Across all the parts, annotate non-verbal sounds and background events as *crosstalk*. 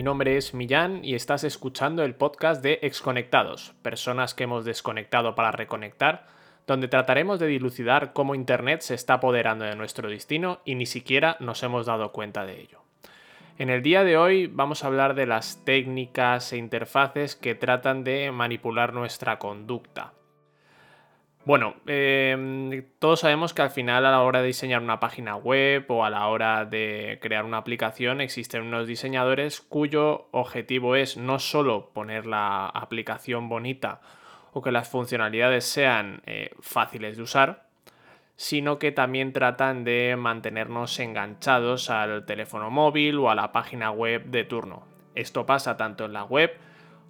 Mi nombre es Millán y estás escuchando el podcast de Exconectados, personas que hemos desconectado para reconectar, donde trataremos de dilucidar cómo Internet se está apoderando de nuestro destino y ni siquiera nos hemos dado cuenta de ello. En el día de hoy vamos a hablar de las técnicas e interfaces que tratan de manipular nuestra conducta. Bueno, em, todos sabemos que al final a la hora de diseñar una página web o a la hora de crear una aplicación existen unos diseñadores cuyo objetivo es no solo poner la aplicación bonita o que las funcionalidades sean eh, fáciles de usar, sino que también tratan de mantenernos enganchados al teléfono móvil o a la página web de turno. Esto pasa tanto en la web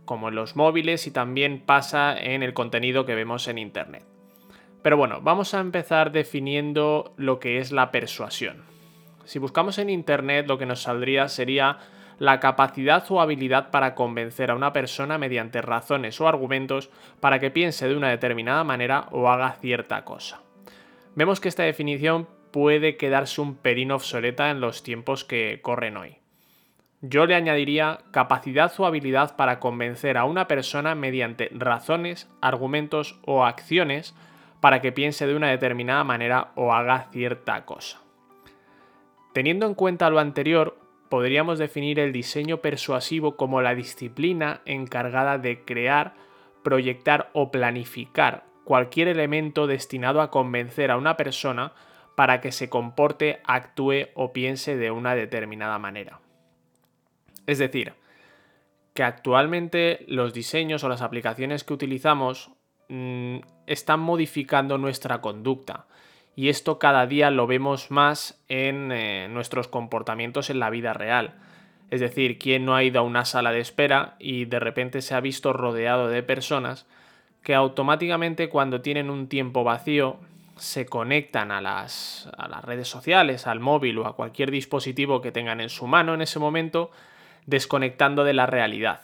como en los móviles y también pasa en el contenido que vemos en Internet. Pero bueno, vamos a empezar definiendo lo que es la persuasión. Si buscamos en Internet lo que nos saldría sería la capacidad o habilidad para convencer a una persona mediante razones o argumentos para que piense de una determinada manera o haga cierta cosa. Vemos que esta definición puede quedarse un pelín obsoleta en los tiempos que corren hoy. Yo le añadiría capacidad o habilidad para convencer a una persona mediante razones, argumentos o acciones para que piense de una determinada manera o haga cierta cosa. Teniendo en cuenta lo anterior, podríamos definir el diseño persuasivo como la disciplina encargada de crear, proyectar o planificar cualquier elemento destinado a convencer a una persona para que se comporte, actúe o piense de una determinada manera. Es decir, que actualmente los diseños o las aplicaciones que utilizamos Mm, están modificando nuestra conducta. Y esto cada día lo vemos más en eh, nuestros comportamientos en la vida real. Es decir, quien no ha ido a una sala de espera y de repente se ha visto rodeado de personas que automáticamente cuando tienen un tiempo vacío se conectan a las redes sociales, al móvil o a cualquier dispositivo que tengan en su mano en ese momento, desconectando de la realidad.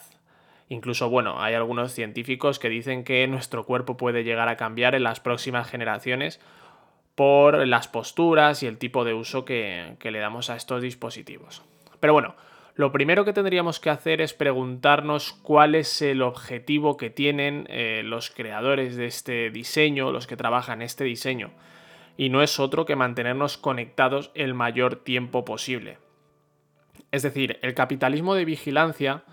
Incluso, bueno, hay algunos científicos que dicen que nuestro cuerpo puede llegar a cambiar en las próximas generaciones por las posturas y el tipo de uso que, le damos a estos dispositivos. Pero bueno, lo primero que tendríamos que hacer es preguntarnos cuál es el objetivo que tienen eh, los creadores de este diseño, los que trabajan este diseño. Y no es otro que mantenernos conectados el mayor tiempo posible. Es decir, el capitalismo de vigilancia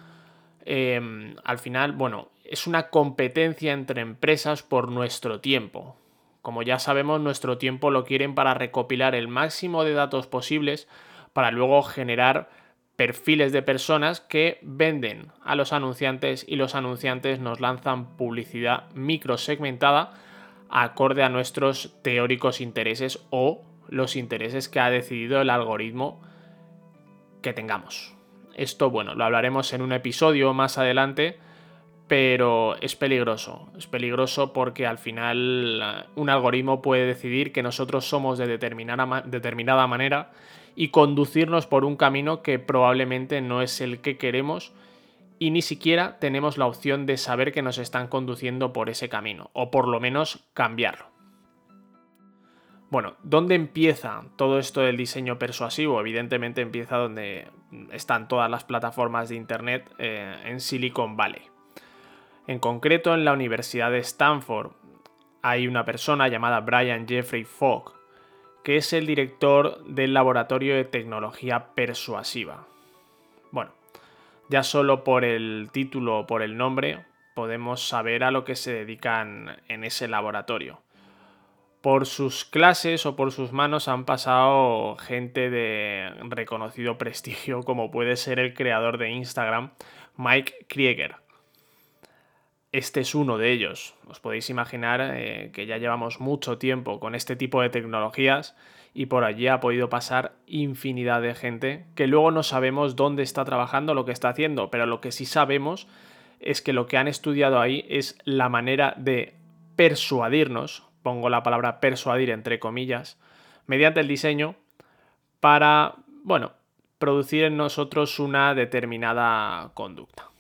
Em, al final, bueno, es una competencia entre empresas por nuestro tiempo. Como ya sabemos, nuestro tiempo lo quieren para recopilar el máximo de datos posibles para luego generar perfiles de personas que venden a los anunciantes y los anunciantes nos lanzan publicidad microsegmentada acorde a nuestros teóricos intereses o los intereses que ha decidido el algoritmo que tengamos. Esto, bueno, lo hablaremos en un episodio más adelante, pero es peligroso. Es peligroso porque al final eh, un algoritmo puede decidir que nosotros somos de determinada, determinada manera y conducirnos por un camino que probablemente no es el que queremos y ni siquiera tenemos la opción de saber que nos están conduciendo por ese camino, o por lo menos cambiarlo. Bueno, ¿dónde empieza todo esto del diseño persuasivo? Evidentemente empieza donde están todas las plataformas de Internet eh, en Silicon Valley. En concreto, en la Universidad de Stanford hay una persona llamada Brian Jeffrey Fogg, que es el director del Laboratorio de Tecnología Persuasiva. Bueno, ya solo por el título o por el nombre podemos saber a lo que se dedican en ese laboratorio por sus clases o por sus manos han pasado gente de reconocido *laughs* prestigio, como puede ser el creador de Instagram, Mike Krieger. Este es uno de ellos. Os podéis imaginar eh, que ya llevamos mucho tiempo con este tipo de tecnologías y por allí ha podido pasar infinidad de gente que luego no sabemos dónde está trabajando, lo que está haciendo, pero lo que sí sabemos es que lo que han estudiado ahí es la manera de persuadirnos pongo la palabra persuadir entre comillas, mediante el diseño para, bueno, producir en nosotros una determinada conducta.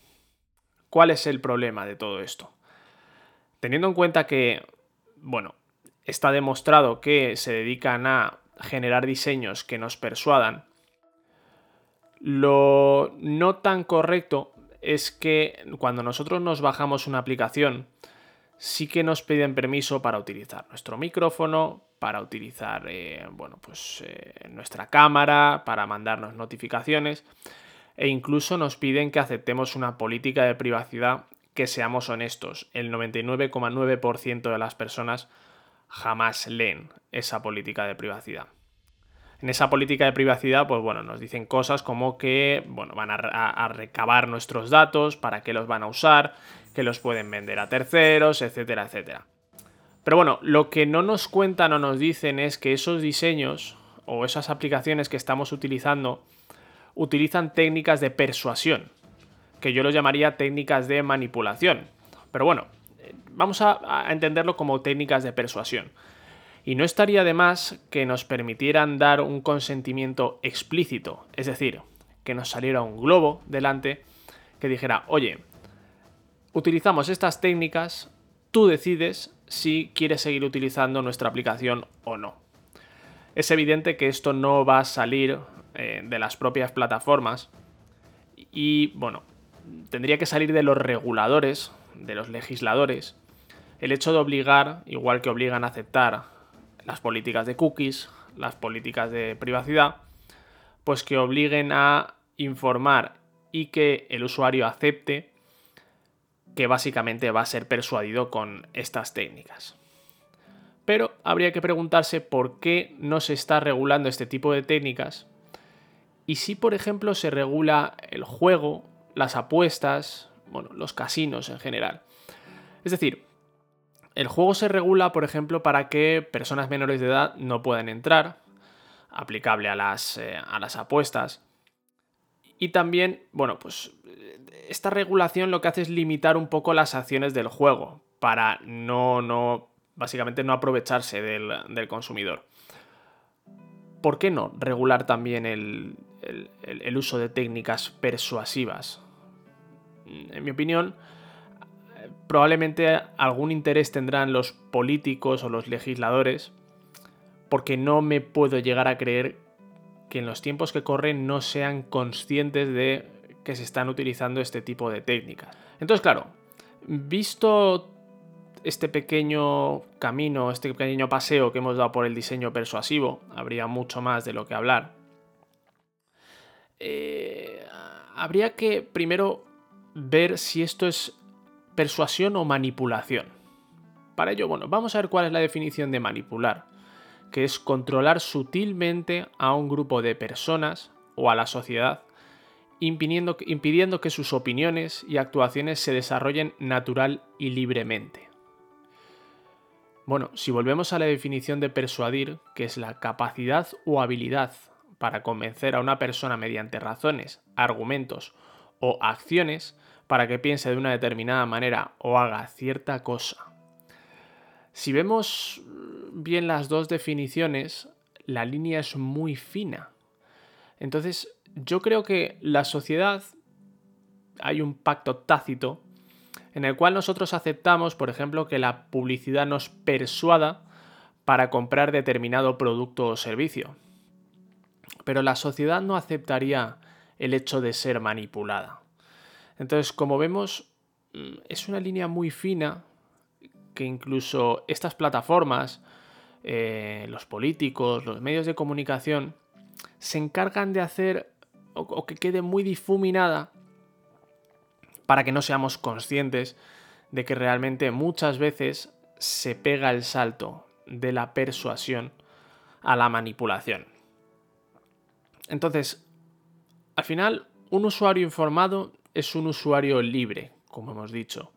¿Cuál es el problema de todo esto? Teniendo en cuenta que, bueno, está demostrado que se dedican a generar diseños que nos persuadan, Lo no tan correcto es que cuando nosotros nos bajamos una aplicación, sí que nos piden permiso para utilizar nuestro micrófono, para utilizar eh, bueno, pues, eh, nuestra cámara, para mandarnos notificaciones e incluso nos piden que aceptemos una política de privacidad que seamos honestos. El 99,9% de las personas jamás leen esa política de privacidad. En esa política de privacidad, pues bueno, nos dicen cosas como que, bueno, van a, recabar nuestros datos, para qué los van a usar, que los pueden vender a terceros, etcétera, etcétera. Pero bueno, lo que no nos cuentan o nos dicen es que esos diseños o esas aplicaciones que estamos utilizando utilizan técnicas de persuasión, que yo los llamaría técnicas de manipulación. Pero bueno, vamos a, entenderlo como técnicas de persuasión. Y no estaría de más que nos permitieran dar un consentimiento explícito, es decir, que nos saliera un globo delante que dijera, oye, utilizamos estas técnicas, tú decides si quieres seguir utilizando nuestra aplicación o no. Es evidente que esto no va a salir eh, de las propias plataformas y, bueno, tendría que salir de los reguladores, de los legisladores, el hecho de obligar, igual que obligan a aceptar las políticas de cookies, las políticas de privacidad, pues que obliguen a informar y que el usuario acepte que básicamente va a ser persuadido con estas técnicas. Pero habría que preguntarse por qué no se está regulando este tipo de técnicas y si, por ejemplo, se regula el juego, las apuestas, bueno, los casinos en general. Es decir, el juego se regula, por ejemplo, para que personas menores de edad no puedan entrar, aplicable a las, eh, a las apuestas. Y también, bueno, pues esta regulación lo que hace es limitar un poco las acciones del juego, para no, no, básicamente no aprovecharse del, del consumidor. ¿Por qué no regular también el, el, uso de técnicas persuasivas. En mi opinión, probablemente algún interés tendrán los políticos o los legisladores, porque no me puedo llegar a creer que en los tiempos que corren no sean conscientes de que se están utilizando este tipo de técnicas. Entonces, claro, visto este pequeño camino, este pequeño paseo que hemos dado por el diseño persuasivo, habría mucho más de lo que hablar, eh, habría que primero ver si esto es persuasión o manipulación. Para ello, bueno, vamos a ver cuál es la definición de manipular, que es controlar sutilmente a un grupo de personas o a la sociedad, impidiendo, impidiendo que sus opiniones y actuaciones se desarrollen natural y libremente. Bueno, si volvemos a la definición de persuadir, que es la capacidad o habilidad para convencer a una persona mediante razones, argumentos o acciones para que piense de una determinada manera o haga cierta cosa. Si vemos bien las dos definiciones, la línea es muy fina. Entonces, yo creo que la sociedad hay un pacto tácito en el cual nosotros aceptamos, por ejemplo, que la publicidad nos persuada para comprar determinado producto o servicio pero la sociedad no aceptaría el hecho de ser manipulada. Entonces, como vemos, mm, es una línea muy fina que incluso estas plataformas, eh, los políticos, los medios de comunicación, se encargan de hacer o que quede muy difuminada para que no seamos conscientes de que realmente muchas veces se pega el salto de la persuasión a la manipulación. Entonces, al final, un usuario informado es un usuario libre, como hemos dicho.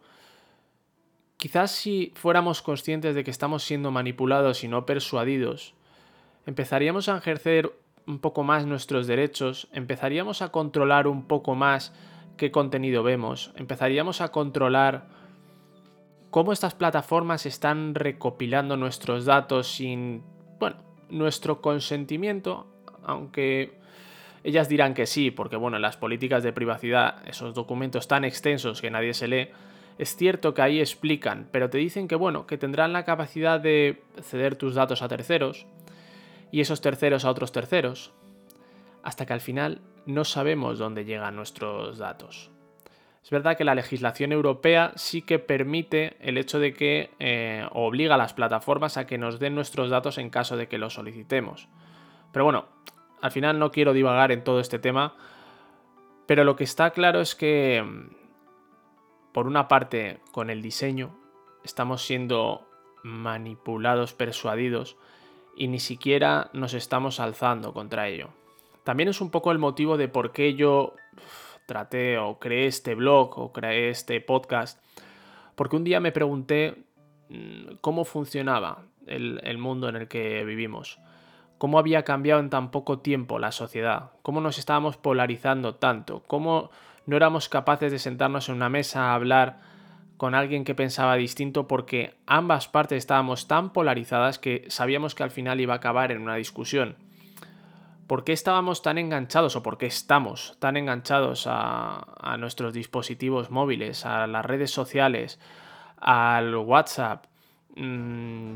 Quizás si fuéramos conscientes de que estamos siendo manipulados y no persuadidos, empezaríamos a ejercer un poco más nuestros derechos, empezaríamos a controlar un poco más qué contenido vemos, empezaríamos a controlar cómo estas plataformas están recopilando nuestros datos sin, bueno, nuestro consentimiento, aunque ellas dirán que sí, porque bueno, en las políticas de privacidad, esos documentos tan extensos que nadie se lee, es cierto que ahí explican, pero te dicen que bueno, que tendrán la capacidad de ceder tus datos a terceros y esos terceros a otros terceros, hasta que al final no sabemos dónde llegan nuestros datos. Es verdad que la legislación europea sí que permite el hecho de que eh, obliga a las plataformas a que nos den nuestros datos en caso de que los solicitemos. Pero bueno, al final no quiero divagar en todo este tema, pero lo que está claro es que, por una parte, con el diseño, estamos siendo manipulados, persuadidos, y ni siquiera nos estamos alzando contra ello. También es un poco el motivo de por qué yo traté o creé este blog o creé este podcast, porque un día me pregunté mm, cómo funcionaba el, mundo en el que vivimos, cómo había cambiado en tan poco tiempo la sociedad, cómo nos estábamos polarizando tanto, cómo no éramos capaces de sentarnos en una mesa a hablar con alguien que pensaba distinto porque ambas partes estábamos tan polarizadas que sabíamos que al final iba a acabar en una discusión. ¿Por qué estábamos tan enganchados o por qué estamos tan enganchados a, nuestros dispositivos móviles, a las redes sociales, al WhatsApp? Mm,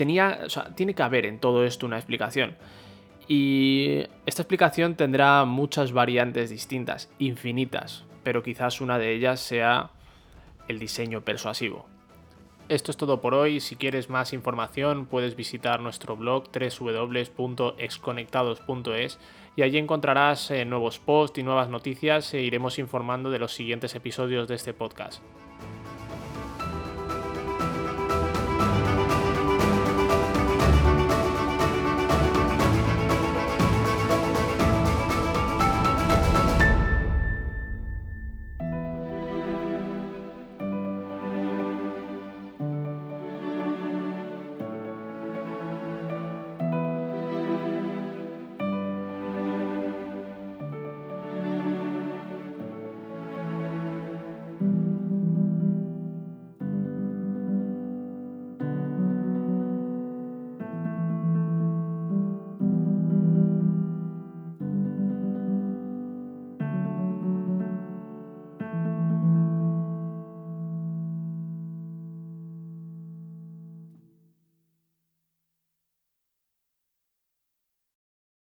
tenía, tiene que haber en todo esto una explicación. Y esta explicación tendrá muchas variantes distintas, infinitas, pero quizás una de ellas sea el diseño persuasivo. Esto es todo por hoy. Si quieres más información, puedes visitar nuestro blog www.exconectados.es y allí encontrarás eh, nuevos posts y nuevas noticias e iremos informando de los siguientes episodios de este podcast.